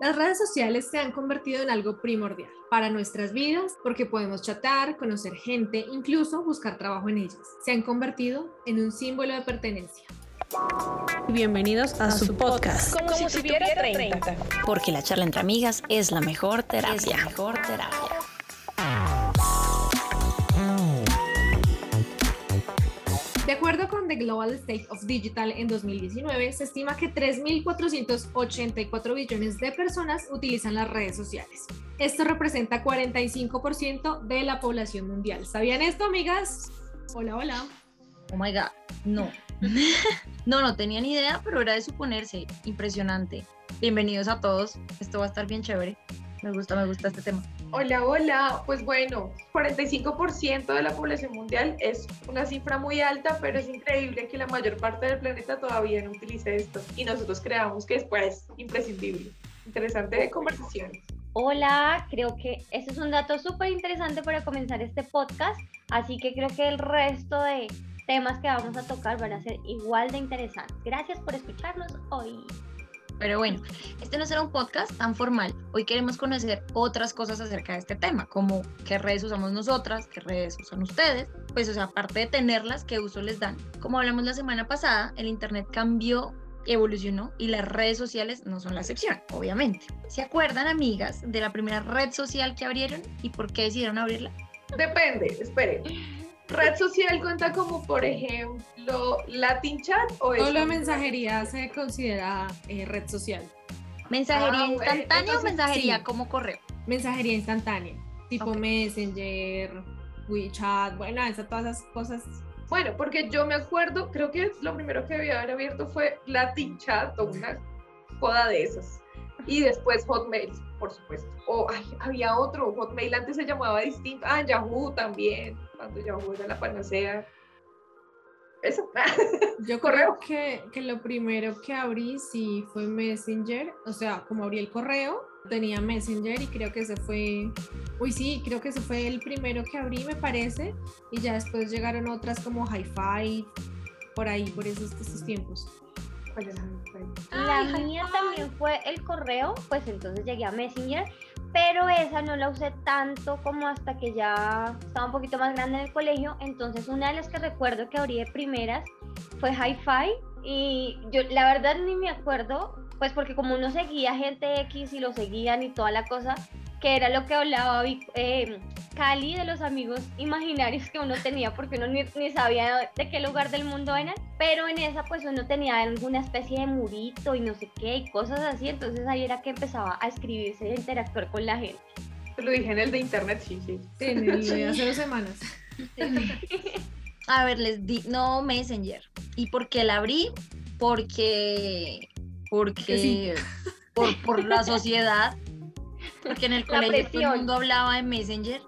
Las redes sociales se han convertido en algo primordial para nuestras vidas porque podemos chatar, conocer gente, incluso buscar trabajo en ellas. Se han convertido en un símbolo de pertenencia. Bienvenidos a, su podcast. Como, si, tuviera 30. Porque la charla entre amigas es la mejor terapia. Es la mejor terapia. De acuerdo con The Global State of Digital en 2019, se estima que 3.484 billones de personas utilizan las redes sociales. Esto representa 45% de la población mundial. ¿Sabían esto, amigas? Hola, hola. Oh my God, no. no, no tenía ni idea, pero era de suponerse. Impresionante. Bienvenidos a todos. Esto va a estar bien chévere. Me gusta, me gusta este tema. Hola, hola. Pues bueno, 45% de la población mundial es una cifra muy alta, pero es increíble que la mayor parte del planeta todavía no utilice esto y nosotros creamos que es pues imprescindible. Interesante conversación. Hola, creo que ese es un dato súper interesante para comenzar este podcast, así que creo que el resto de temas que vamos a tocar van a ser igual de interesantes. Gracias por escucharnos hoy. Pero bueno, este no será un podcast tan formal. Hoy queremos conocer otras cosas acerca de este tema, como qué redes usamos nosotras, qué redes usan ustedes. Pues, o sea, aparte de tenerlas, qué uso les dan. Como hablamos la semana pasada, el Internet cambió evolucionó y las redes sociales no son la excepción, obviamente. ¿Se acuerdan, amigas, de la primera red social que abrieron y por qué decidieron abrirla? Depende, espere. ¿Red social cuenta como, por ejemplo, Latin Chat o es Solo mensajería se considera eh, red social. ¿Mensajería ah, instantánea o mensajería como correo? Mensajería instantánea, tipo Messenger, WeChat, bueno, esas, todas esas cosas. Bueno, porque yo me acuerdo, creo que lo primero que debía haber abierto fue Latin Chat o una joda de esas. Y después Hotmail, por supuesto. O había otro, Hotmail antes se llamaba distinto. Ah, Yahoo también cuando Yahoo era la panacea. Eso. Yo creo que, que, lo primero que abrí sí fue Messenger, o sea, como abrí el correo, tenía Messenger y creo que ese fue, uy sí, creo que ese fue el primero que abrí, me parece, y ya después llegaron otras como Hi-Fi, por ahí, por esos, esos tiempos. La mía también fue el correo, pues entonces llegué a Messenger, pero esa no la usé tanto como hasta que ya estaba un poquito más grande en el colegio. Entonces una de las que recuerdo que abrí de primeras fue Hi-Fi y yo la verdad ni me acuerdo, pues porque como uno seguía gente X y lo seguían y toda la cosa, que era lo que hablaba eh, Cali de los amigos imaginarios que uno tenía, porque uno ni, sabía de qué lugar del mundo eran, pero en esa pues uno tenía alguna especie de murito y no sé qué, y cosas así, entonces ahí era que empezaba a escribirse y a interactuar con la gente. Lo dije en el de internet, sí, sí. Sí, en el de hace dos semanas. A ver, les di, no Messenger. ¿Y por qué la abrí? Porque, porque, por, por la sociedad porque en el colegio todo el mundo hablaba de Messenger.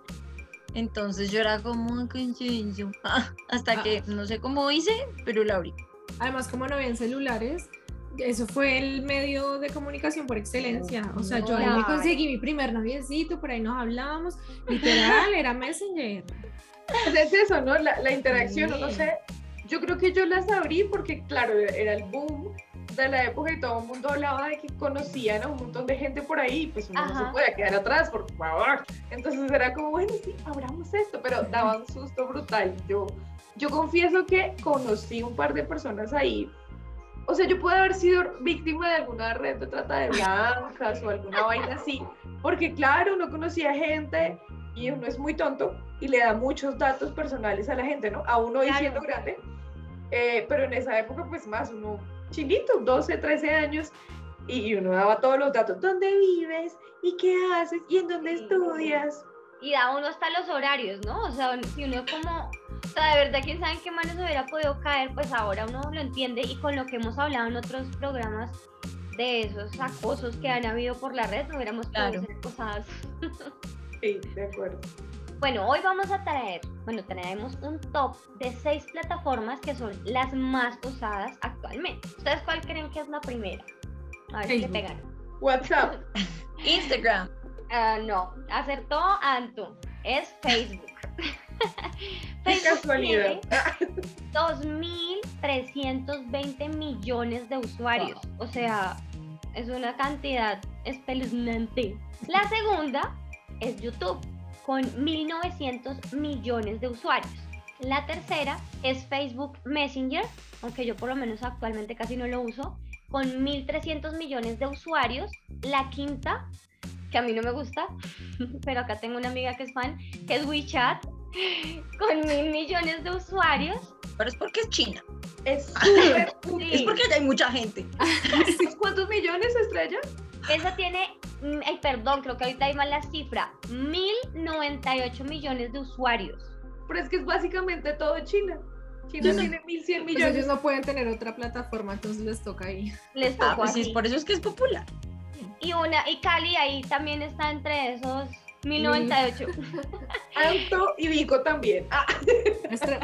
Entonces yo era como hasta que no sé cómo hice, pero la abrí. Además, como no habían celulares, eso fue el medio de comunicación por excelencia. O sea, yo ahí conseguí mi primer noviecito, por ahí nos hablábamos. Literal, era Messenger. Es eso, ¿no? La, la interacción, no sé. Yo creo que yo las abrí porque, claro, era el boom de la época y todo el mundo hablaba de que conocían a un montón de gente por ahí, pues uno no se podía quedar atrás, por favor. Entonces era como, bueno, sí, abramos esto, pero daba un susto brutal. Yo, yo confieso que conocí un par de personas ahí. O sea, yo pude haber sido víctima de alguna red de trata de blancas o alguna vaina así, porque claro, uno conocía gente y uno es muy tonto y le da muchos datos personales a la gente, ¿no? A uno diciendo grande. Eh, pero en esa época, pues más, uno chiquito, 12, 13 años, y uno daba todos los datos, ¿dónde vives? ¿Y qué haces? ¿Y en dónde estudias? Y da uno hasta los horarios, ¿no? O sea, si uno como, o sea, de verdad, quién sabe en qué manos hubiera podido caer, pues ahora uno lo entiende y con lo que hemos hablado en otros programas de esos acosos que han habido por la red, no hubiéramos podido ser acosadas. Sí, de acuerdo. Bueno, hoy vamos a traer, bueno, tenemos un top de seis plataformas que son las más usadas actualmente. ¿Ustedes cuál creen que es la primera? A ver si le pegan. WhatsApp. Instagram. Uh, no, acertó Anto. Es Facebook. Facebook tiene 2.320 millones de usuarios. O sea, es una cantidad espeluznante. La segunda es YouTube, con 1.900 millones de usuarios. La tercera es Facebook Messenger, aunque yo por lo menos actualmente casi no lo uso, con 1.300 millones de usuarios. La quinta, que a mí no me gusta, pero acá tengo una amiga que es fan, que es WeChat, con mil millones de usuarios. Pero es porque es China. Es Sí. Es porque hay mucha gente. ¿Cuántos millones, Estrella? Esa tiene, mm, ay, perdón, creo que ahorita hay mal la cifra, 1098 millones de usuarios. Pero es que es básicamente todo China. China no- tiene 1100 Pues millones. ellos no pueden tener otra plataforma, entonces les toca ahí. Les Ah, tocó pues sí, por eso es que es popular. Y una, y Cali ahí también está entre esos 1098. Anto y Vico también. Ah,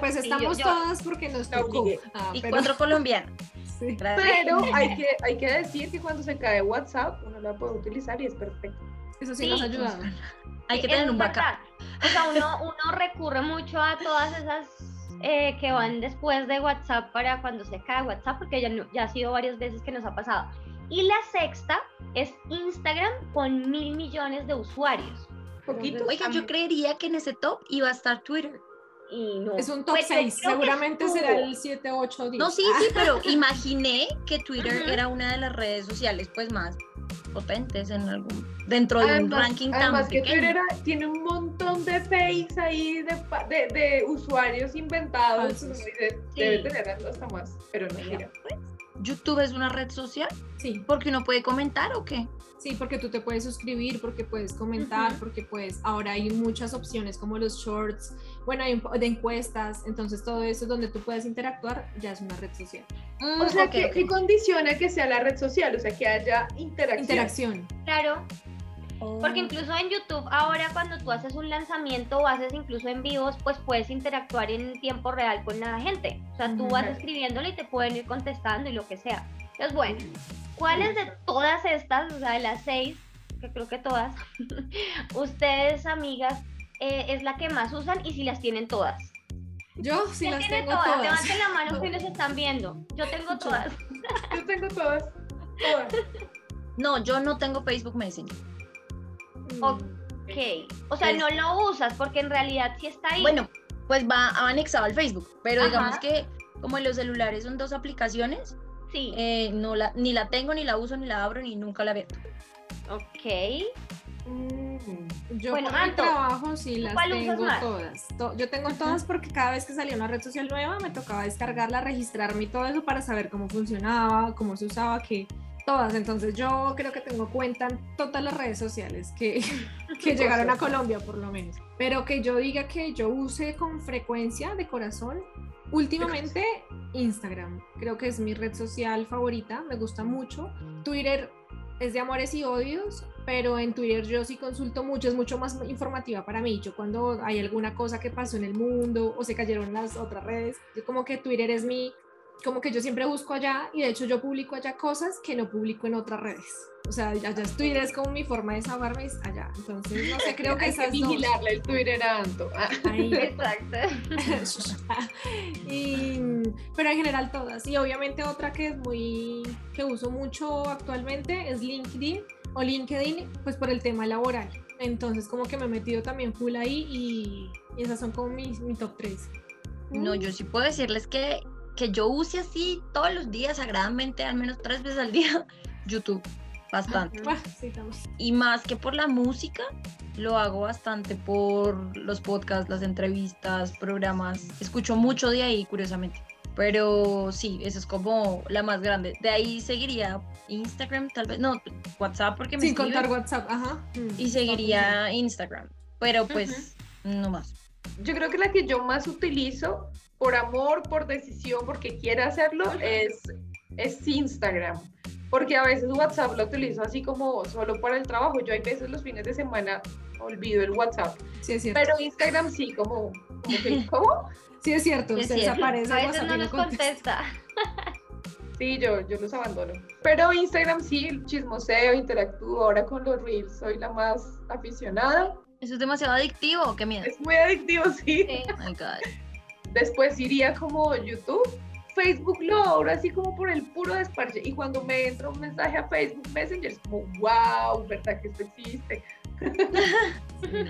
Pues estamos yo- todas porque nos tocó. Ah, Y pero- cuatro colombianos. Sí. Pero hay que, hay que decir que cuando se cae WhatsApp, uno la puede utilizar y es perfecto. Eso sí, Sí. nos ha ayudado. Hay que tener un backup. verdad. O sea, uno, uno recurre mucho a todas esas eh, que van después de WhatsApp para cuando se cae WhatsApp, porque ya, no- ya ha sido varias veces que nos ha pasado. Y la sexta es Instagram con mil millones de usuarios. Poquito. Oigan, yo creería que en ese top iba a estar Twitter. Y no. Es un top Pues yo 6, creo que seguramente será el 7, 8, 10. No, sí, sí, pero imaginé que Twitter era una de las redes sociales pues más potentes en algún dentro de un ranking tan además que pequeño. Twitter era- tiene un montón de fakes ahí de, de, de usuarios inventados. Sí. Debe tener hasta más, pero no, mira. YouTube es una red social Sí, porque uno puede comentar o qué. sí, porque tú te puedes suscribir, porque puedes comentar, porque puedes, ahora hay muchas opciones como los shorts, bueno, hay un de encuestas, entonces todo eso donde tú puedes interactuar ya es una red social. Mm, O sea, ok, que, ok. que condiciona que sea la red social, o sea, que haya interacción. Interacción. Claro, Oh. porque incluso en YouTube ahora cuando tú haces un lanzamiento o haces incluso en vivos, pues puedes interactuar en tiempo real con la gente. O sea, tú Ujú. vas escribiéndole y te pueden ir contestando y lo que sea. Entonces, bueno, ¿cuáles de todas estas, o sea, de las seis, que creo que todas, ustedes, amigas, eh, es la que más usan y si las tienen todas? Yo sí ¿Quién las tiene tengo todas? todas. Levanten la mano nos están viendo. Yo tengo Yo. todas. Yo tengo todas. Todas. No, yo no tengo Facebook Messenger. Ok. O sea, Es- no lo usas porque en realidad sí está ahí. Bueno, pues va anexado al Facebook, pero Ajá. digamos que como en los celulares son dos aplicaciones, sí. eh, no la, ni la tengo, ni la uso, ni la abro, ni nunca la veo. ok. Mm. Yo Bueno, por mi trabajo sí las ¿cuál usas tengo todas. To- yo tengo todas porque cada vez que salía una red social nueva me tocaba descargarla, registrarme y todo eso para saber cómo funcionaba, cómo se usaba, que todas. Entonces yo creo que tengo cuenta en todas las redes sociales que, que llegaron a Colombia por lo menos. Pero que yo diga que yo use con frecuencia de corazón, últimamente Instagram. Creo que es mi red social favorita, me gusta mucho. Twitter es de amores y odios, pero en Twitter yo sí consulto mucho, es mucho más informativa para mí. Yo cuando hay alguna cosa que pasó en el mundo o se cayeron las otras redes, yo como que Twitter es mi, como que yo siempre busco allá y de hecho yo publico allá cosas que no publico en otras redes. O sea, allá es Twitter es como mi forma de desahogarme es allá. Entonces, no sé, creo que Hay esas que dos. vigilarle el Twitter a Anto. Ah. Ahí. Exacto. y, pero en general todas. Y obviamente otra que es muy, que uso mucho actualmente es LinkedIn o LinkedIn, pues por el tema laboral. Entonces como que me he metido también full ahí y, y esas son como mis, mi top 3. No, yo sí puedo decirles que, que yo use así todos los días, sagradamente, al menos tres veces al día, YouTube. Bastante. Ah, sí. Y más que por la música, lo hago bastante por los podcasts, las entrevistas, programas. Escucho mucho de ahí, curiosamente. Pero sí, esa es como la más grande. De ahí seguiría Instagram, tal vez. No, WhatsApp porque me Sin escriben, contar WhatsApp, ajá. Mm, Y seguiría Instagram. Pero pues, no más. Yo creo que la que yo más utilizo, por amor, por decisión, porque quiero hacerlo, es, es Instagram. Porque a veces WhatsApp lo utilizo así como solo para el trabajo. Yo hay veces los fines de semana olvido el WhatsApp. Sí, es cierto. Pero Instagram sí, como, como que, ¿cómo? sí, es cierto. Sí, es se cierto. desaparece A veces WhatsApp no nos contesta. contesta. Sí, yo, yo los abandono. Pero Instagram sí, chismoseo, interactúo. Ahora con los Reels soy la más aficionada. Eso es demasiado adictivo, qué miedo. Es muy adictivo, sí. Sí. Oh my God. Después iría como YouTube, Facebook lo abro así como por el puro desparche. Y cuando me entra un mensaje a Facebook Messenger, es como, wow, ¿verdad que esto existe?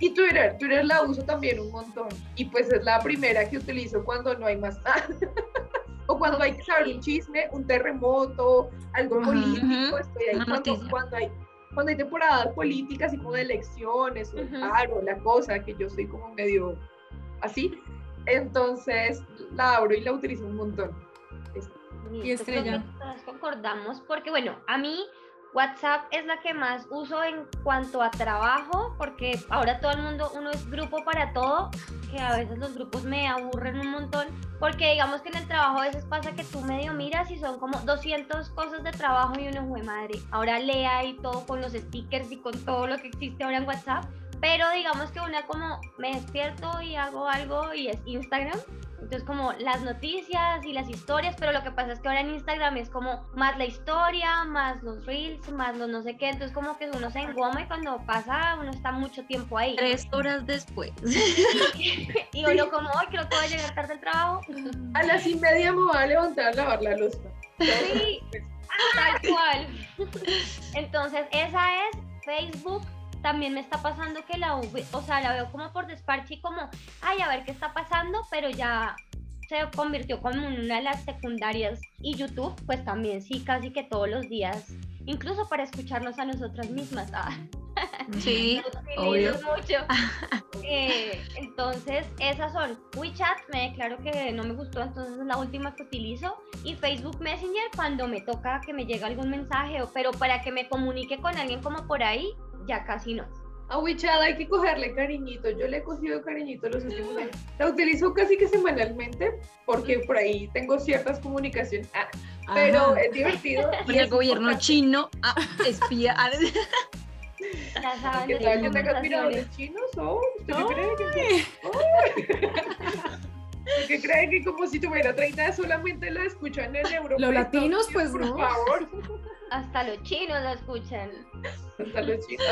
y Twitter, Twitter la uso también un montón. Y pues es la primera que utilizo cuando no hay más nada. o cuando hay que saber un chisme, un terremoto, algo político, estoy ahí cuando, cuando, hay cuando hay temporadas políticas y como de elecciones, o paro, la cosa, que yo soy como medio así, entonces la abro y la utilizo un montón. Y estrella. Nos concordamos porque, bueno, a mí WhatsApp es la que más uso en cuanto a trabajo, porque ahora todo el mundo, uno es grupo para todo, que a veces los grupos me aburren un montón, porque digamos que en el trabajo a veces pasa que tú medio miras y son como 200 cosas de trabajo y uno fue madre. Ahora lea y todo con los stickers y con todo lo que existe ahora en WhatsApp, pero digamos que una como me despierto y hago algo y es Instagram. Entonces como las noticias y las historias, pero lo que pasa es que ahora en Instagram es como más la historia, más los reels, más los no sé qué, entonces como que uno se engoma y cuando pasa uno está mucho tiempo ahí. Tres horas después. y uno como, ay, creo que voy a llegar tarde al trabajo. A las y media me voy a levantar a lavar la luz. Sí, tal cual. Entonces esa es Facebook, también me está pasando que la o sea, la veo como por desparche y como, ay, a ver qué está pasando, pero ya se convirtió como en una de las secundarias. Y YouTube, pues también sí, casi que todos los días, incluso para escucharnos a nosotras mismas. Ah. Sí, obvio. Mucho. Eh, entonces, esas son WeChat, me declaro que no me gustó, entonces es la última que utilizo. Y Facebook Messenger cuando me toca que me llegue algún mensaje, pero para que me comunique con alguien como por ahí, ya casi no. A WeChat hay que cogerle cariñito. Yo le he cogido cariñito los últimos años. La utilizo casi que semanalmente porque por ahí tengo ciertas comunicaciones. Ah, pero es divertido. y el gobierno chino ah, espía. Ya saben ¿Qué tal que tengas miradores chinos? Oh, ¿Usted qué cree que.? Oh. ¿Qué cree que como si tuviera 30 solamente la escuchan en Europa? Los latinos, pues por no. Por favor. Hasta los chinos la escuchan. Hasta los chinos.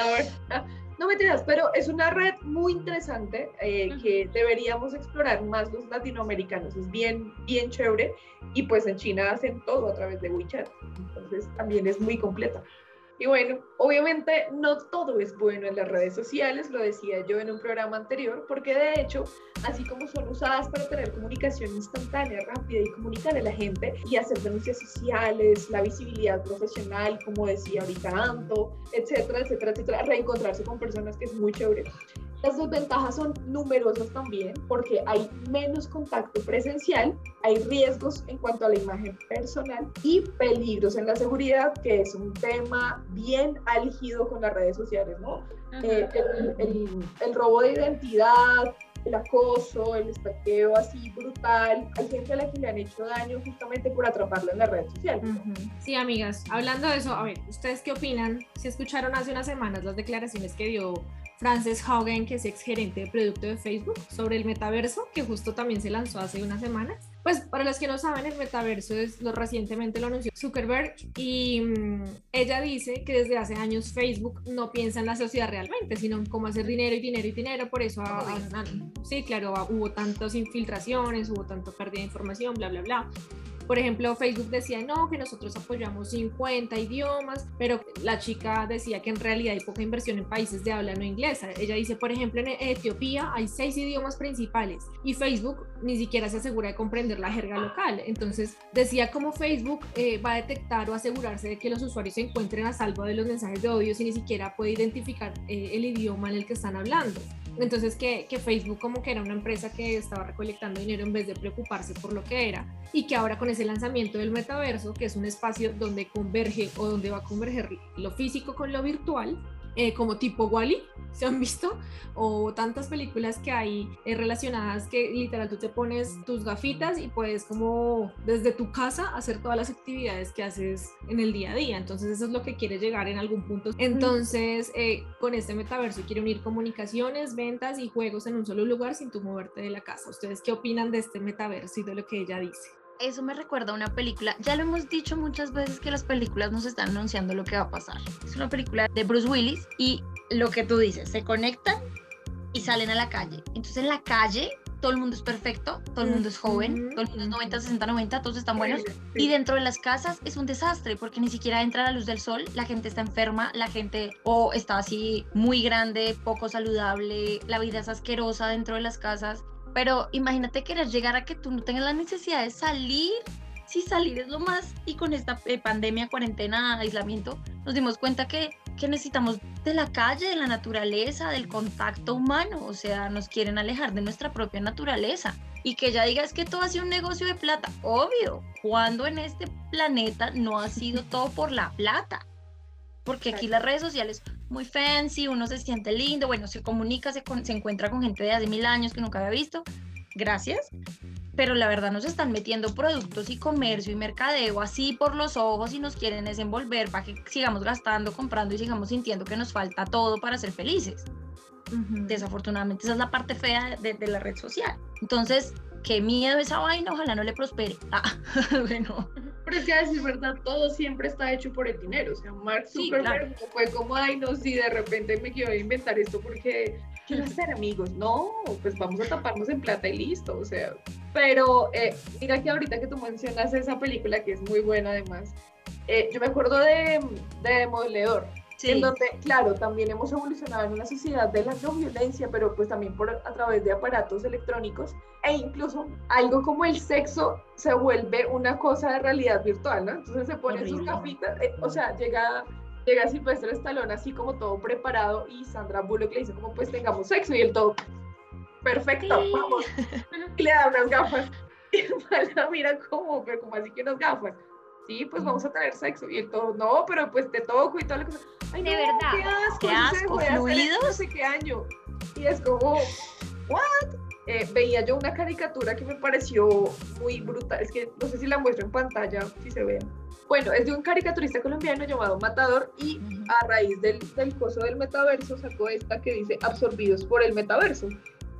No me tiras, pero es una red muy interesante eh, que deberíamos explorar más los latinoamericanos. Es bien, bien chévere. Y pues en China hacen todo a través de WeChat. Entonces también es muy completa. Y bueno, obviamente no todo es bueno en las redes sociales, lo decía yo en un programa anterior, porque de hecho, así como son usadas para tener comunicación instantánea, rápida y comunicar a la gente y hacer denuncias sociales, la visibilidad profesional, como decía ahorita Anto, etcétera, etcétera, etcétera, reencontrarse con personas que es muy chévere. Las desventajas son numerosas también porque hay menos contacto presencial, hay riesgos en cuanto a la imagen personal y peligros en la seguridad, que es un tema bien álgido con las redes sociales, ¿no? Eh, el, el, robo de identidad, el acoso, el estaqueo así brutal. Hay gente a la que le han hecho daño justamente por atraparla en la red social. Sí, amigas, hablando de eso, a ver, ¿ustedes qué opinan? Si escucharon hace unas semanas las declaraciones que dio Frances Haugen, que es ex gerente de producto de Facebook, sobre el metaverso, que justo también se lanzó hace unas semanas. Pues para los que no saben, el metaverso es lo recientemente lo anunció Zuckerberg y mm, ella dice que desde hace años Facebook no piensa en la sociedad realmente, sino en cómo hacer dinero y dinero y dinero. Por eso, sí, claro, hubo tantas infiltraciones, hubo tanto pérdida de información, bla, bla, bla. Por ejemplo, Facebook decía, no, que nosotros apoyamos 50 idiomas, pero la chica decía que en realidad hay poca inversión en países de habla no inglesa. Ella dice, por ejemplo, en Etiopía hay seis idiomas principales y Facebook ni siquiera se asegura de comprender la jerga local. Entonces, decía cómo Facebook eh, va a detectar o asegurarse de que los usuarios se encuentren a salvo de los mensajes de odio si ni siquiera puede identificar eh, el idioma en el que están hablando. Entonces que, Facebook como que era una empresa que estaba recolectando dinero en vez de preocuparse por lo que era y que ahora con ese lanzamiento del metaverso, que es un espacio donde converge o donde va a converger lo físico con lo virtual, eh, como tipo Wally, ¿se han visto? O tantas películas que hay eh, relacionadas que literal tú te pones tus gafitas y puedes como desde tu casa hacer todas las actividades que haces en el día a día. Entonces eso es lo que quiere llegar en algún punto. Entonces eh, con este metaverso quiere unir comunicaciones, ventas y juegos en un solo lugar sin tú moverte de la casa. ¿Ustedes qué opinan de este metaverso y de lo que ella dice? eso me recuerda a una película. Ya lo hemos dicho muchas veces que las películas nos están anunciando lo que va a pasar. Es una película de Bruce Willis y lo que tú dices, se conectan y salen a la calle. Entonces en la calle todo el mundo es perfecto, todo el mundo es joven, todo el mundo es 90, 60, 90, todos están buenos. Y dentro de las casas es un desastre porque ni siquiera entra la luz del sol, la gente está enferma, la gente o está así muy grande, poco saludable, la vida es asquerosa dentro de las casas. Pero imagínate querer llegar a que tú no tengas la necesidad de salir si salir es lo más, y con esta eh, pandemia, cuarentena, aislamiento, nos dimos cuenta que, que necesitamos de la calle, de la naturaleza, del contacto humano, o sea, nos quieren alejar de nuestra propia naturaleza. Y que ya digas que todo ha sido un negocio de plata, obvio, cuando en este planeta no ha sido todo por la plata. Porque aquí las redes sociales muy fancy, uno se siente lindo, bueno, se comunica, se, se encuentra con gente de hace mil años que nunca había visto, gracias, pero la verdad nos están metiendo productos y comercio y mercadeo así por los ojos y nos quieren desenvolver para que sigamos gastando, comprando y sigamos sintiendo que nos falta todo para ser felices. Desafortunadamente esa es la parte fea de, la red social. Entonces, qué miedo esa vaina, ojalá no le prospere. Ah, bueno. Pero es que a decir verdad, todo siempre está hecho por el dinero. O sea, Mark Zuckerberg fue como, ay, no, si de repente me quiero inventar esto porque quiero ser amigos. No, pues vamos a taparnos en plata y listo. O sea, pero eh, mira que ahorita que tú mencionas esa película, que es muy buena además, eh, yo me acuerdo de, de Demoledor. En donde, claro, también hemos evolucionado en una sociedad de la no violencia, pero pues también por, a través de aparatos electrónicos e incluso algo como el sexo se vuelve una cosa de realidad virtual, ¿no? Entonces se ponen sus gafitas, eh, o sea, llega llega Silvestre Stallone así como todo preparado y Sandra Bullock le dice como pues tengamos sexo y el todo perfecto, vamos. Y le da unas gafas. Y Mala mira como, pero como así que unas gafas. Sí, pues vamos a tener sexo. Y el todo, no, pero pues te toco y todo lo que Ay, de verdad. Qué asco, qué asco fluidos. No sé qué año. Y es como, ¿what? Eh, veía yo una caricatura que me pareció muy brutal. Es que no sé si la muestro en pantalla, si se ve. Bueno, es de un caricaturista colombiano llamado Matador y a raíz del, del coso del metaverso sacó esta que dice absorbidos por el metaverso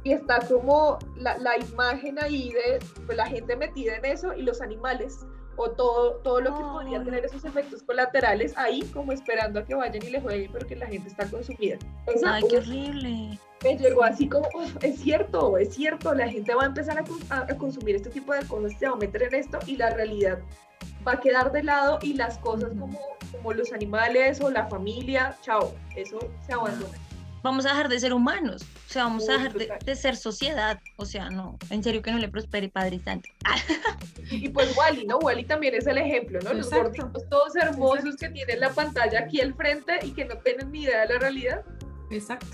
y está como la, la imagen ahí de pues, la gente metida en eso y los animales o todo, todo lo que podría tener esos efectos colaterales ahí como esperando a que vayan y le jueguen pero que la gente está consumida. Ay, qué horrible. Me llegó así como, es cierto, es cierto, la gente va a empezar a, a, consumir este tipo de cosas, se va a meter en esto y la realidad va a quedar de lado y las cosas como, como los animales o la familia, chao, eso se abandona vamos a dejar de ser humanos, o sea, vamos a dejar de, ser sociedad, o sea, no, en serio que no le prospere Padre Santo. y pues Wally, ¿no? Wally también es el ejemplo, ¿no? Los gorditos todos hermosos que tienen la pantalla aquí al frente y que no tienen ni idea de la realidad. Exacto.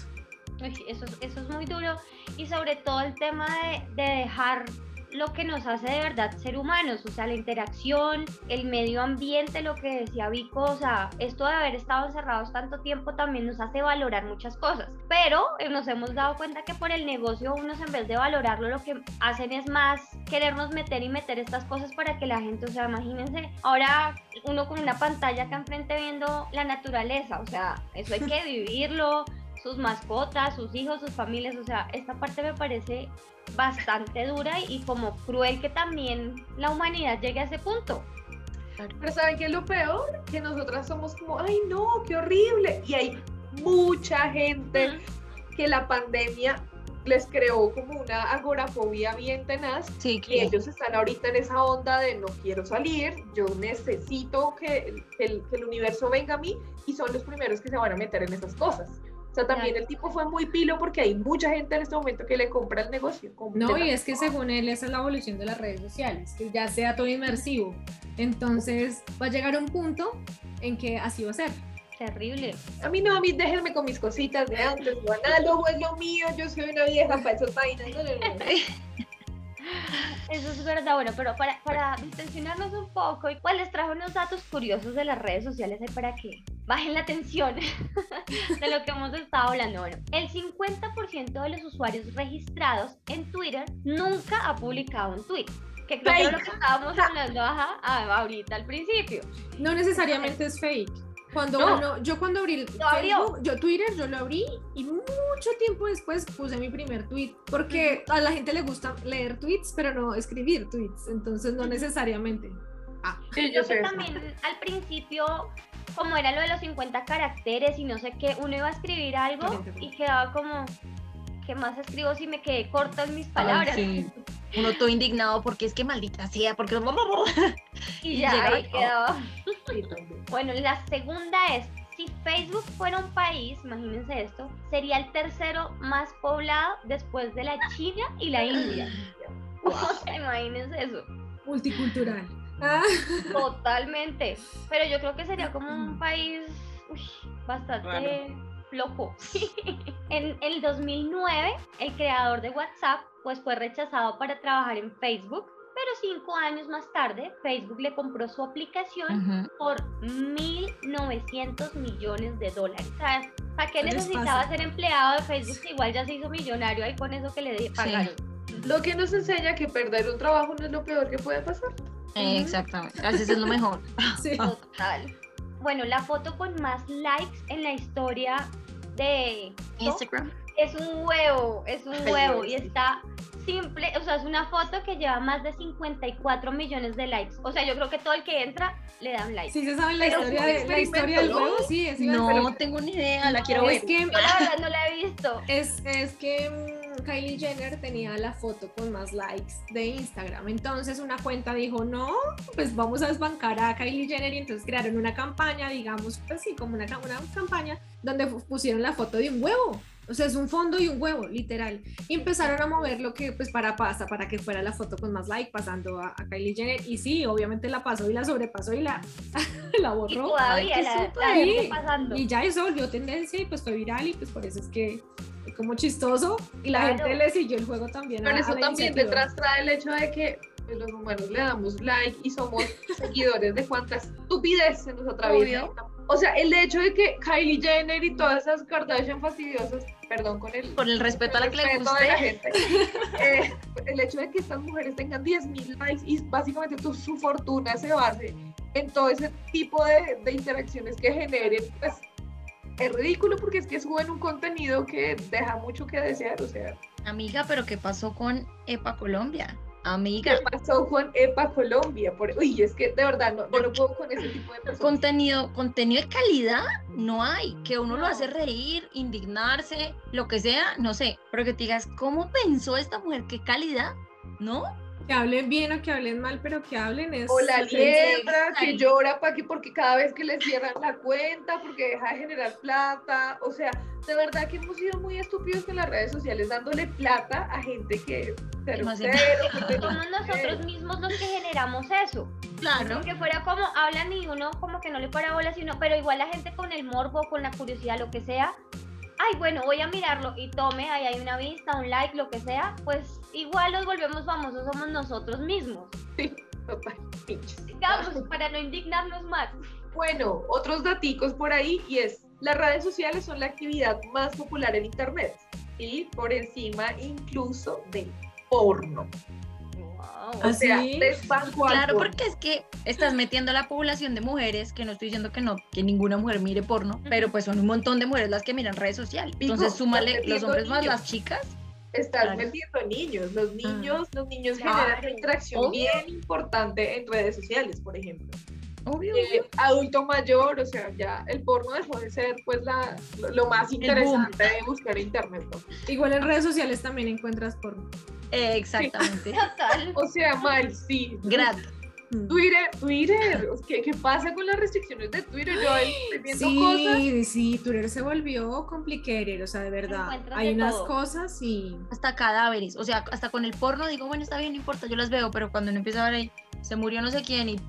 Eso, eso es muy duro y sobre todo el tema de, de dejar lo que nos hace de verdad ser humanos, o sea, la interacción, el medio ambiente, lo que decía Vico, o sea, esto de haber estado encerrados tanto tiempo también nos hace valorar muchas cosas, pero eh, nos hemos dado cuenta que por el negocio unos en vez de valorarlo lo que hacen es más querernos meter y meter estas cosas para que la gente, o sea, imagínense, ahora uno con una pantalla acá enfrente viendo la naturaleza, o sea, eso hay que vivirlo, sus mascotas, sus hijos, sus familias, o sea, esta parte me parece bastante dura y como cruel que también la humanidad llegue a ese punto. Pero ¿saben qué es lo peor? Que nosotras somos como, ay no, qué horrible. Y hay mucha gente que la pandemia les creó como una agorafobia bien tenaz sí, y ellos están ahorita en esa onda de no quiero salir, yo necesito que el, que el universo venga a mí y son los primeros que se van a meter en esas cosas sea, también el tipo fue muy pilo porque hay mucha gente en este momento que le compra el negocio. No, y es que según él esa es la evolución de las redes sociales, que ya sea todo inmersivo. Entonces va a llegar un punto en que así va a ser. Terrible. A mí no, a mí déjenme con mis cositas de antes, lo análogo es lo mío, yo soy una vieja para esos vainas. Eso es verdad, bueno, pero para, para distensionarnos un poco, ¿cuál les trajo unos datos curiosos de las redes sociales para que bajen la tensión de lo que hemos estado hablando? Bueno, el 50% de los usuarios registrados en Twitter nunca ha publicado un tweet que creo que es lo que estábamos hablando ajá, ahorita al principio. No necesariamente es fake. Cuando uno, yo cuando abrí Facebook, yo Twitter, yo lo abrí y mucho tiempo después puse mi primer tweet, porque a la gente le gusta leer tweets, pero no escribir tweets, entonces no necesariamente. Ah, sí, yo sé. también al principio, como era lo de los 50 caracteres y no sé qué, uno iba a escribir algo y quedaba como, ¿qué más escribo si me quedé corta en mis palabras? Ay, sí. Uno todo indignado porque es que maldita sea, porque... Y Y ya ahí y- quedaba. Bueno, la segunda es, si Facebook fuera un país, imagínense esto, sería el tercero más poblado después de la China y la India. O sea, imagínense eso. Multicultural. Ah, Totalmente. Pero yo creo que sería como un país uy, bastante loco. en el 2009, el creador de WhatsApp pues fue rechazado para trabajar en Facebook, pero cinco años más tarde, Facebook le compró su aplicación Ujú. por 1.900 millones de dólares. O sea, ¿para qué ¿Qué les necesitaba ser empleado de Facebook si igual ya se hizo millonario ahí con eso que le pagaron? Lo que nos enseña que perder un trabajo no es lo peor que puede pasar. Exactamente, a veces es lo mejor. sí. Total. Bueno, la foto con más likes en la historia de Instagram. es un huevo, es un huevo y está simple, o sea, es una foto que lleva más de 54 millones de likes. O sea, yo creo que todo el que entra le da un like. Sí se sabe la Pero historia, de, un la historia del juego, sí, es No pero tengo ni idea, la quiero es ver. que Yo la verdad no la he visto. es, es que Kylie Jenner tenía la foto con más likes de Instagram. Entonces una cuenta dijo, no, pues vamos a desbancar a Kylie Jenner y entonces crearon una campaña, digamos, pues como una, una campaña donde pusieron la foto de un huevo. O sea, es un fondo y un huevo, literal. Y empezaron a mover lo que, pues para pasta, para que fuera la foto con más like, pasando a, a Kylie Jenner. Y sí, obviamente la pasó y la sobrepasó y la, la Y borró. todavía qué la, sigue pasando. Y ya eso volvió tendencia y pues fue viral y pues por eso es que fue como chistoso y la Claro. gente le siguió el juego también. Pero a eso la también detrás trae el hecho de que pues, los humanos le damos like y somos seguidores de cuánta estupidez se nos atraviesa. O sea, el hecho de que Kylie Jenner y todas esas Kardashian fastidiosas, perdón con el, Con el respeto a la que le de la guste. gente, eh, el hecho de que estas mujeres tengan 10.000 likes y básicamente tu- su fortuna se base en todo ese tipo de, de interacciones que generen, pues es ridículo porque es que suben un contenido que deja mucho que desear, o sea, Amiga, pero ¿qué pasó con EPA Colombia? Amiga, ¿Qué pasó con EPA Colombia? Por, uy, es que de verdad no, no puedo con ese tipo de personas. contenido, contenido de calidad no hay, que uno lo hace reír, indignarse, lo que sea, no sé, pero que te digas, ¿cómo pensó esta mujer? ¿Qué calidad? ¿No? Que hablen bien o que hablen mal, pero que hablen es... O la liebra que llora para que porque cada vez que le cierran la cuenta, porque deja de generar plata. O sea, de verdad que hemos sido muy estúpidos con las redes sociales dándole plata a gente que cero, Demasiado. cero, que Somos no nosotros mismos los que generamos eso. Claro. Que fuera como hablan y uno como que no le para bola, sino, pero igual la gente con el morbo, con la curiosidad, lo que sea. Ay, bueno, voy a mirarlo y tome, ahí hay una vista, un like, lo que sea, pues igual nos volvemos famosos, somos nosotros mismos. quiere. Total, pinches. Digamos, para no indignarnos más. Bueno, otros daticos por ahí y es, las redes sociales son la actividad más popular en Internet y por encima incluso del porno. O ¿Ah, sea, sí? Claro, porque es que estás metiendo a la población de mujeres, que no estoy diciendo que no, que ninguna mujer mire porno, pero pues son un montón de mujeres las que miran redes sociales. Entonces súmale los hombres más las chicas. Estás Claro. metiendo niños. Los niños, los niños Claro. generan una interacción Obvio. bien importante en redes sociales, por ejemplo. Obvio. Eh, adulto mayor, o sea, ya el porno dejó de ser pues la, lo, lo más interesante de buscar en internet. ¿no? Igual en redes sociales también encuentras por... Eh, exactamente. Total. O sea, mal, sí. Gratis. Mm. Twitter, Twitter, ¿qué, ¿qué pasa con las restricciones de Twitter? Yo ahí estoy viendo cosas. Sí, sí, Twitter se volvió complicated, o sea, de verdad. Hay de unas todo. cosas y... Hasta cadáveres. O sea, hasta con el porno digo, bueno, está bien, no importa, yo las veo, pero cuando uno empieza a ver ahí, se murió no sé quién y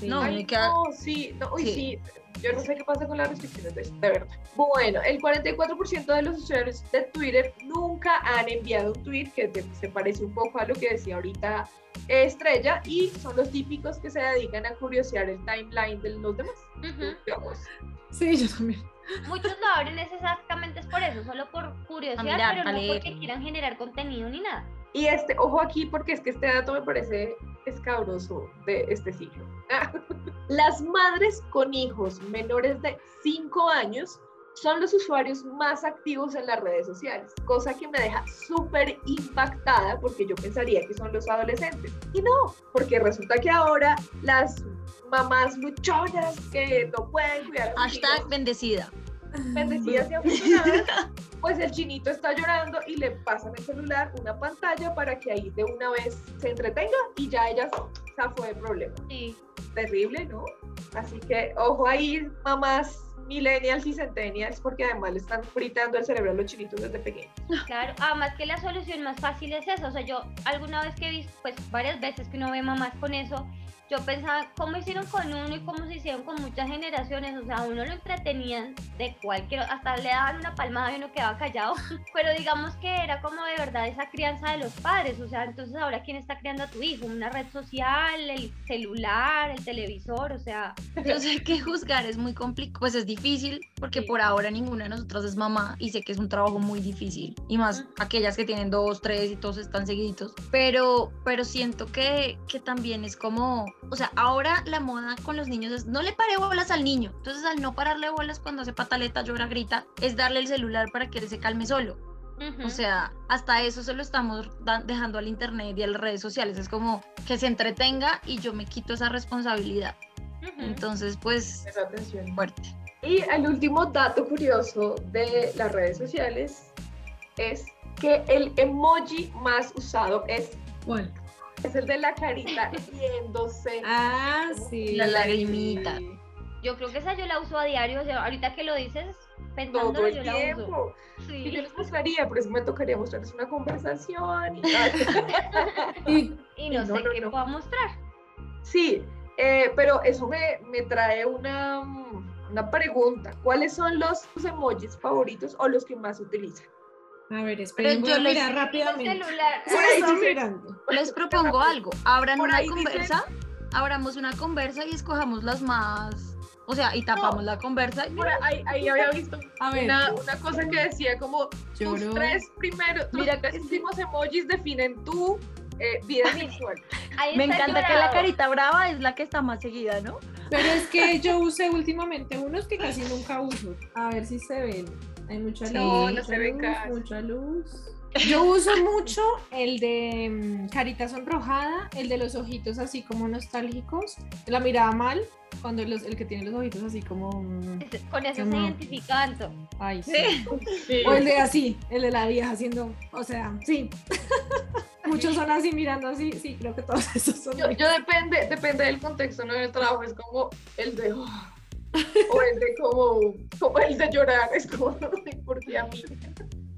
sí. No, Ay, me queda- no, sí, no, uy, Sí. sí. Yo no sé qué pasa con las restricciones de, de verdad. Bueno, el 44% de los usuarios de Twitter nunca han enviado un tweet que te- se parece un poco a lo que decía ahorita Estrella y son los típicos que se dedican a curiosear el timeline de los demás. Sí, yo también. Muchos lo abren es exactamente por eso, solo por curiosidad, mirar, pero no leer. porque quieran generar contenido ni nada. Y este, ojo aquí porque es que este dato me parece escabroso de este siglo. Las madres con hijos menores de 5 años son los usuarios más activos en las redes sociales, cosa que me deja súper impactada porque yo pensaría que son los adolescentes. Y no, porque resulta que ahora las mamás luchonas que no pueden cuidar a sus hashtag hijos, bendecida. Bendecidas y afortunadas, pues el chinito está llorando y le pasan el celular una pantalla para que ahí de una vez se entretenga y ya ella zafó de problema. Sí. Terrible, ¿no? Así que ojo ahí, mamás millennials y centennials, porque además le están fritando el cerebro a los chinitos desde pequeños. Claro, además que la solución más fácil es eso. O sea, yo alguna vez que he visto, pues varias veces que uno ve mamás con eso, yo pensaba cómo hicieron con uno y cómo se hicieron con muchas generaciones. O sea, uno lo entretenían de cualquier, hasta le daban una palmada y uno quedaba callado. Pero digamos que era como de verdad esa crianza de los padres. O sea, entonces ahora quién está criando a tu hijo, una red social, el celular, el televisor, o sea. Yo sé que juzgar es muy complicado, pues es difícil porque Sí. por ahora ninguna de nosotras es mamá y sé que es un trabajo muy difícil y más Ujú. aquellas que tienen dos, tres y todos están seguiditos, pero, pero siento que, que también es como, o sea, ahora la moda con los niños es no le pare bolas al niño, entonces al no pararle bolas cuando hace pataleta, llora, grita, es darle el celular para que él se calme solo. O sea, hasta eso se lo estamos dejando al internet y a las redes sociales. Es como que se entretenga y yo me quito esa responsabilidad. Entonces, pues, Esa atención. fuerte. Y el último dato curioso de las redes sociales es que el emoji más usado es, ¿Cuál? Es el de la carita riéndose. Ah, sí. La lagrimita. Yo creo que esa yo la uso a diario. O sea, ahorita que lo dices, pensando todo el yo la uso. tiempo. Y yo Sí. les mostraría, por eso me tocaría mostrarles una conversación. y- Y Y no, No, sé no, qué no. puedo mostrar. Sí, eh, pero eso me, me trae una, una pregunta. ¿Cuáles son los emojis favoritos o los que más utilizan? A ver, esperen, voy yo a les- mirar rápidamente. celular. Les propongo algo. Abran una conversa, abramos una conversa y escojamos las más. O sea, y tapamos la conversa. Por ahí, ahí había visto A ver, una, una cosa que decía como tus lloró. tres primeros, tus Mira tres últimos emojis definen tu eh, vida sexual. Me encanta que la carita brava es la que está más seguida, ¿no? Pero es que yo usé últimamente unos que casi nunca uso. A ver si se ven. Hay mucha luz. No, no mucha se ve luz. Mucha luz. Yo uso mucho el de mm, carita sonrojada, el de los ojitos así como nostálgicos, la mirada mal, cuando los, el que tiene los ojitos así como... mm, Con eso se Como- identifica tanto. Ay, sí. Sí. O el de así, el de la vieja haciendo, o sea, sí. Muchos son así mirando así, sí, creo que todos esos son. Yo, depende, depende del contexto, ¿no? En el trabajo es como el de... "Oh", o el de como, como el de llorar, es como, porque a mí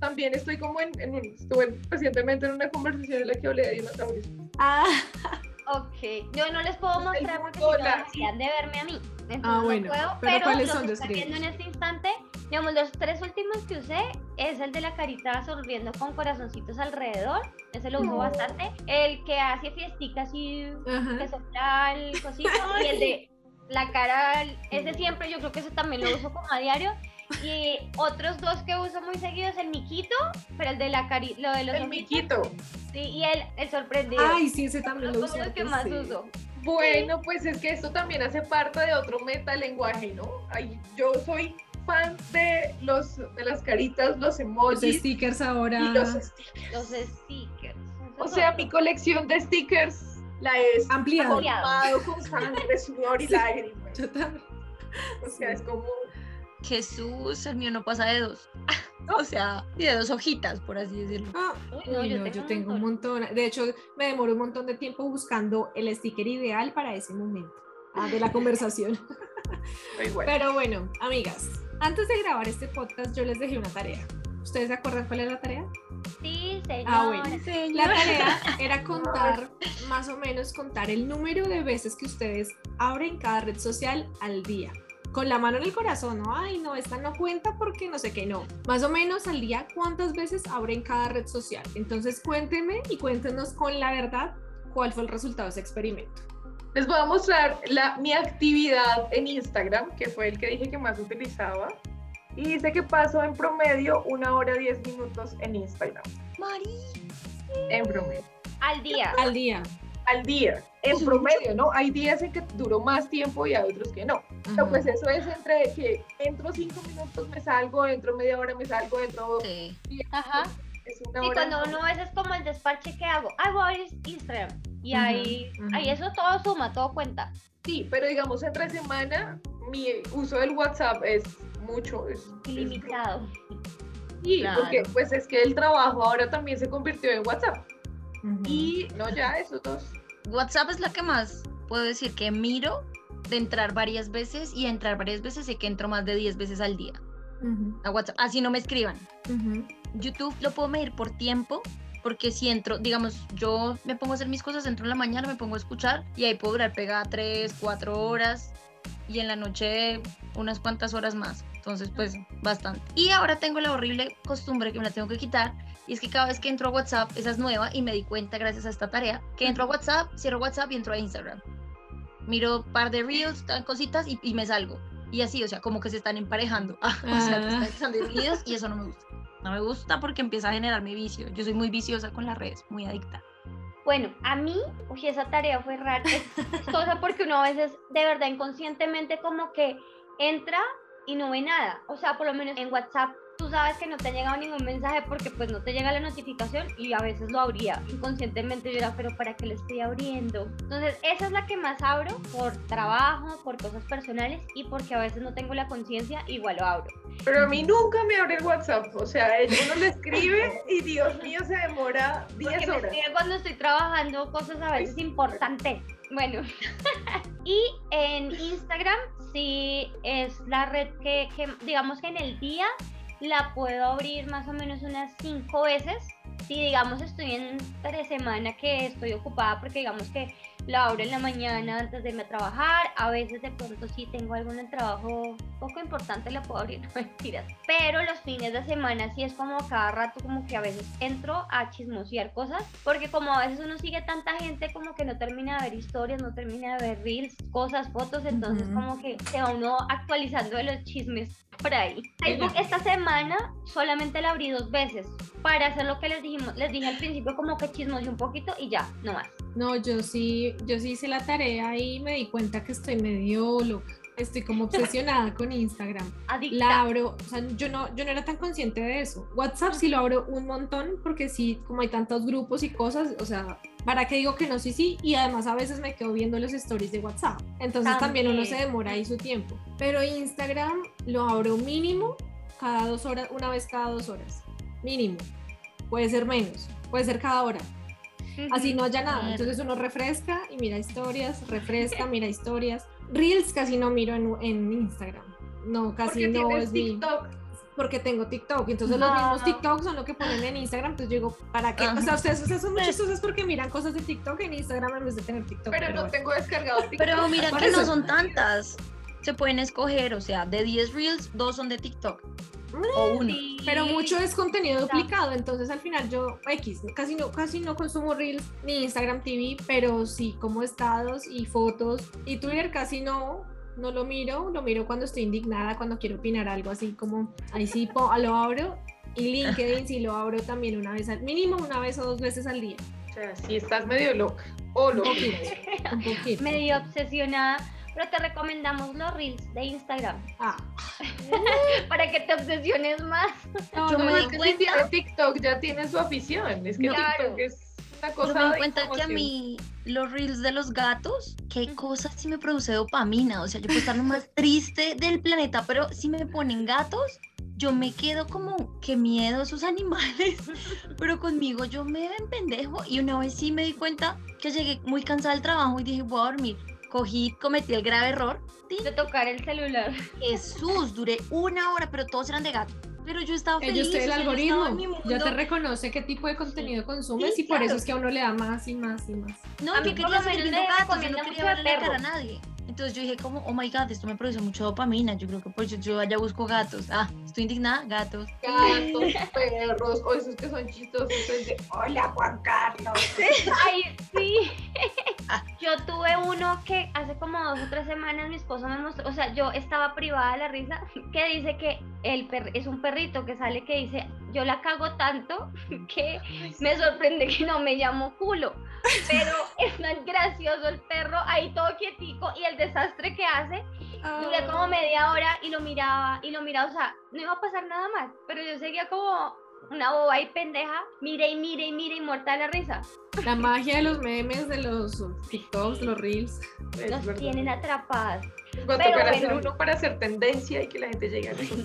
también estoy como en, en un- estuve recientemente en una conversación en la que hablé de dinosaurios. Ah, Ok. Yo no les puedo mostrar porque si no la- dejarían de verme a mí. Entonces Ah, no bueno, puedo, pero pero, ¿cuáles los son? que estoy viendo en este instante, digamos, los tres últimos que usé es el de la carita sonriendo con corazoncitos alrededor. Ese lo uso No. bastante. El que hace fiesticas y que ajá. sopla el cosito. y el de la cara, ese siempre, yo creo que ese también lo uso como a diario. Y otros dos que uso muy seguido es el miquito, pero el de la cari lo de los El ojitos, miquito. sí, y el, el sorprendido. Ay, sí, ese también lo uso. los que más sí. uso. Bueno, pues es que esto también hace parte de otro metalenguaje, ¿no? Ay, yo soy fan de los de las caritas, los Los emojis stickers ahora. y los stickers. Los stickers. O sea, mi los- colección de stickers la es Ampliado. formado con sangre, sudor y lágrimas. Yo también. O sea, es como Jesús, el mío no pasa de dos. O sea, y de dos hojitas, por así decirlo. Ah, Uy, no, yo no, tengo yo un tengo un montón. De hecho, me demoró un montón de tiempo buscando el sticker ideal para ese momento ah, de la conversación. Pero bueno, amigas, antes de grabar este podcast yo les dejé una tarea. ¿Ustedes se acuerdan cuál era la tarea? Sí, señora. Ah, bueno. La tarea era contar, más o menos contar el número de veces que ustedes abren cada red social al día. Con la mano en el corazón, ¿no? Ay, no, esta no cuenta porque no sé qué, no. Más o menos al día, ¿cuántas veces abren cada red social? Entonces cuéntenme y cuéntenos con la verdad cuál fue el resultado de ese experimento. Les voy a mostrar la, mi actividad en Instagram, que fue el que dije que más utilizaba. Y dice que paso en promedio una hora diez minutos en Instagram. Mari. En promedio. Al día. Al día. Al día. En promedio, ¿no? Hay días en que duró más tiempo y hay otros que no. Pero pues eso es entre que entro cinco minutos, me salgo, entro media hora, me salgo, entro Sí. Ajá. es una Y hora. cuando uno a veces como el desparche que hago, ah, voy a abrir Instagram. Y ahí, ahí eso todo suma, todo cuenta. Sí, pero digamos entre semana mi uso del WhatsApp es mucho. Es, es Ilimitado. Sí, Claro. porque pues es que el trabajo ahora también se convirtió en WhatsApp. Ujú. Y no, ya esos dos. WhatsApp es la que más puedo decir que miro de entrar varias veces y entrar varias veces sé que entro más de 10 veces al día Ujú, a WhatsApp. Así no me escriban. ujú. YouTube lo puedo medir por tiempo, porque si entro, digamos, yo me pongo a hacer mis cosas, entro en la mañana, me pongo a escuchar y ahí puedo durar pegada 3, 4 horas y en la noche unas cuantas horas más. Entonces, pues bastante. Y ahora tengo la horrible costumbre que me la tengo que quitar y es que cada vez que entro a WhatsApp, esa es nueva y me di cuenta gracias a esta tarea, que entro a WhatsApp, cierro WhatsApp y entro a Instagram. Miro un par de reels, cositas y, y me salgo. Y así, o sea, como que se están emparejando. o sea, Ah. están videos y eso no me gusta. No me gusta porque empieza a generar mi vicio. Yo soy muy viciosa con las redes, muy adicta. Bueno, a mí, uy, esa tarea fue rara, es chistosa porque uno a veces de verdad inconscientemente como que entra y no ve nada. O sea, por lo menos en WhatsApp tú sabes que no te ha llegado ningún mensaje porque pues no te llega la notificación y a veces lo abría. Inconscientemente yo era, pero ¿para qué lo estoy abriendo? Entonces, esa es la que más abro por trabajo, por cosas personales y porque a veces no tengo la conciencia, igual lo abro. Pero a mí nunca me abre el WhatsApp. O sea, uno le escribe y Dios mío se demora 10 Porque me horas. escribe cuando estoy trabajando cosas a veces importantes. Bueno, y en Instagram sí es la red que, que, digamos que en el día la puedo abrir más o menos unas cinco veces. Si digamos estoy en tres semanas que estoy ocupada porque digamos que la abro en la mañana antes de irme a trabajar, a veces de pronto sí tengo algún trabajo poco importante la puedo abrir, no mentiras. Pero los fines de semana sí es como cada rato como que a veces entro a chismosear cosas, porque como a veces uno sigue tanta gente como que no termina de ver historias, no termina de ver reels, cosas, fotos, entonces como que se va uno actualizando de los chismes por ahí. Facebook esta semana solamente la abrí dos veces para hacer lo que les dijimos, les dije al principio como que chismoseé un poquito y ya, no más. No, yo sí, yo sí hice la tarea y me di cuenta que estoy medio loca. Estoy como obsesionada con Instagram. Adicta. La abro, o sea, yo no, yo no era tan consciente de eso. WhatsApp sí lo abro un montón porque sí, como hay tantos grupos y cosas, o sea, ¿para qué digo que no? Sí, sí. Y además a veces me quedo viendo los stories de WhatsApp. Entonces también, uno se También. demora ahí su tiempo. Pero Instagram lo abro mínimo cada dos horas, una vez cada dos horas. Mínimo. Puede ser menos, puede ser cada hora. Así no haya nada. Claro. Entonces uno refresca y mira historias, refresca, mira historias. Reels casi no miro en, en Instagram. No, casi Porque no es mi- TikTok. porque tengo TikTok. Entonces los Ah. mismos TikToks son lo que ponen en Instagram. Entonces yo digo, ¿para qué? O sea, Ajá. ustedes, ustedes son muy chistosos porque miran cosas de TikTok en Instagram en vez de tener TikTok. Pero no bueno. tengo descargado TikTok. Pero mira que no son tantas. Se pueden escoger, o sea, de 10 reels, dos son de TikTok. O uno. Pero mucho es contenido duplicado, entonces al final yo X, casi no, casi no consumo Reels ni Instagram TV, pero sí como estados y fotos y Twitter casi no, no lo miro, lo miro cuando estoy indignada, cuando quiero opinar algo así como ahí sí po- lo abro y LinkedIn sí lo abro también una vez al mínimo una vez o dos veces al día, O sea, si estás medio loca. O un poquito, un poquito. medio obsesionada, pero te recomendamos los reels de Instagram Ah, para que te obsesiones más. no, Yo no, me di cuenta- TikTok ya tiene su afición. Es que No. TikTok Claro. es una Yo cosa. me di cuenta que a mí los reels de los gatos, qué cosas sí me produce dopamina. O sea, yo puedo estar lo más triste del planeta, pero si me ponen gatos, yo me quedo como, qué miedo esos animales. Pero conmigo yo me ven pendejo. Y una vez sí me di cuenta que llegué muy cansada del trabajo y dije, voy a dormir. Cogí, cometí el grave error. De tocar el celular. Jesús, duré una hora, pero todos eran de gato. Pero yo estaba feliz. Ellos el yo algoritmo, ya te reconoce qué tipo de contenido consumes Sí, y por eso es que a uno le da más y más y más. No, A yo mí por quería me gatos, yo no quería verle la cara a perros. nadie. Entonces yo dije como, oh my god, esto me produce mucho dopamina. Yo creo que por eso yo allá busco gatos. Ah, estoy indignada, gatos. Gatos, perros, o esos que son chistosos. es de, Hola, Juan Carlos. Ay, sí. Yo tuve uno que hace como dos o tres semanas mi esposo me mostró, o sea, yo estaba privada de la risa, que dice que el per- es un perrito que sale que dice, yo la cago tanto que me sorprende que no me llamo culo. Pero es tan gracioso el perro ahí todo quietico y el desastre que hace. Duré como media hora y lo miraba y lo miraba, o sea, no iba a pasar nada más, pero yo seguía como una boba y pendeja, mire y mire y mire y muerta de la risa. La magia de los memes, de los TikToks, de los Reels. Nos tienen atrapadas. Va a Pero tocar bueno. hacer uno para hacer tendencia y que la gente llegue a eso.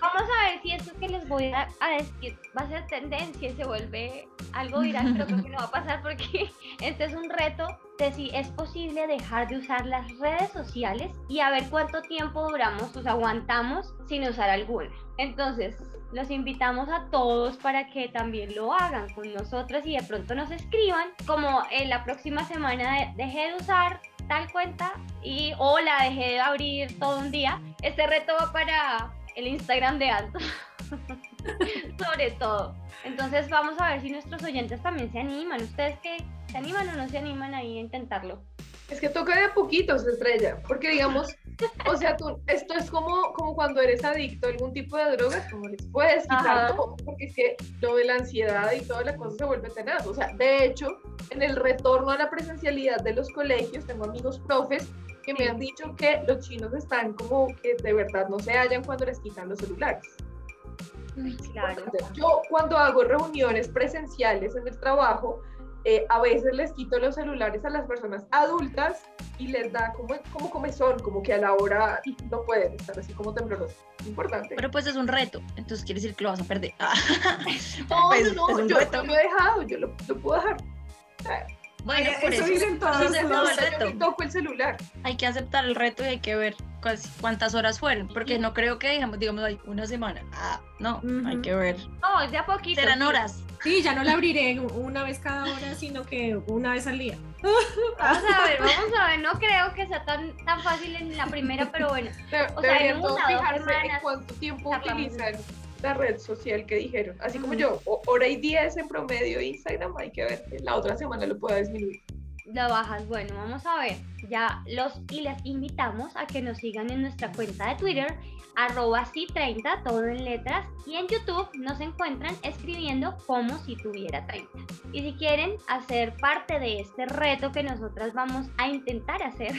Vamos a ver si esto que les voy a, a decir va a ser tendencia y se vuelve algo viral, pero creo que no va a pasar porque este es un reto de si es posible dejar de usar las redes sociales y a ver cuánto tiempo duramos, sea, aguantamos sin usar alguna. Entonces, los invitamos a todos para que también lo hagan con nosotros y de pronto nos escriban como en la próxima semana de- dejé de usar tal cuenta y o la dejé de abrir todo un día. Este reto va para el Instagram de Alto. Sobre todo. Entonces vamos a ver si nuestros oyentes también se animan. ¿Ustedes qué? ¿Se animan o no se animan ahí a intentarlo? Es que toca de a poquitos, estrella, porque digamos, o sea, tú, esto es como, como cuando eres adicto a algún tipo de drogas, como les puedes quitar todo, porque es que lo de la ansiedad y toda la cosa se vuelve tenaz. O sea, de hecho, en el retorno a la presencialidad de los colegios, tengo amigos profes que me han dicho que los chinos están como que de verdad no se hallan cuando les quitan los celulares. Claro. Yo cuando hago reuniones presenciales en el trabajo, eh, a veces les quito los celulares a las personas adultas y les da como, como comezón, como que a la hora no pueden estar así como temblorosos. Importante. Pero pues es un reto, entonces quiere decir que lo vas a perder. No, pues, no, no, yo lo he dejado, yo lo, lo puedo dejar. Bueno, Ay, por eso eso, dicen todos, entonces No, todo el reto. me toco el celular. Hay que aceptar el reto y hay que ver cuántas horas fueron, porque no creo que digamos, digamos, hay una semana. Ah, no, hay que ver. No, es de a poquito. Serán horas. Sí, ya no la abriré una vez cada hora, sino que una vez al día. Vamos a ver, vamos a ver. No creo que sea tan, tan fácil en la primera, pero bueno. De- O sea, en todos una o dos fijarse en cuánto tiempo utilizan la red social que dijeron. Así como yo, hora y 10 en promedio Instagram, hay que ver la otra semana lo pueda disminuir. La bajas. Bueno, vamos a ver. Ya los y les invitamos a que nos sigan en nuestra cuenta de Twitter, arroba si30, todo en letras. Y en YouTube nos encuentran escribiendo como si tuviera 30. Y si quieren hacer parte de este reto que nosotras vamos a intentar hacer,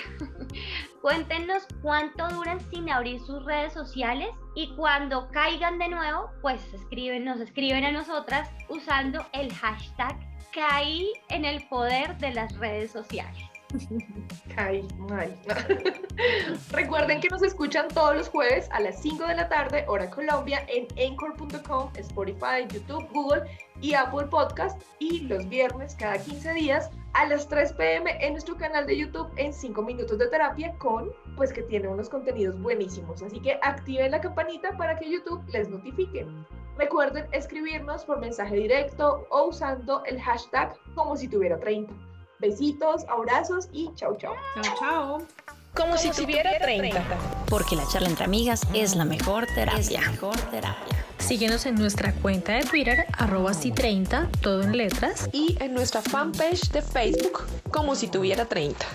cuéntenos cuánto duran sin abrir sus redes sociales y cuando caigan de nuevo, pues escriben, nos escriben a nosotras usando el hashtag caí en el poder de las redes sociales. Recuerden que nos escuchan todos los jueves a las 5 de la tarde, hora Colombia, en anchor.com, Spotify, YouTube, Google y Apple Podcast. Y los viernes, cada 15 días, a las 3 pm en nuestro canal de YouTube en 5 minutos de terapia con, pues que tiene unos contenidos buenísimos. Así que activen la campanita para que YouTube les notifique. Recuerden escribirnos por mensaje directo o usando el hashtag como si tuviera 30. Besitos, abrazos y chau chau. Chao, chao. Como, si, tuviera 30. Porque la charla entre amigas es la mejor terapia. mejor terapia. Síguenos en nuestra cuenta de Twitter, arroba si 30, todo en letras. y en nuestra fanpage de Facebook como si tuviera 30.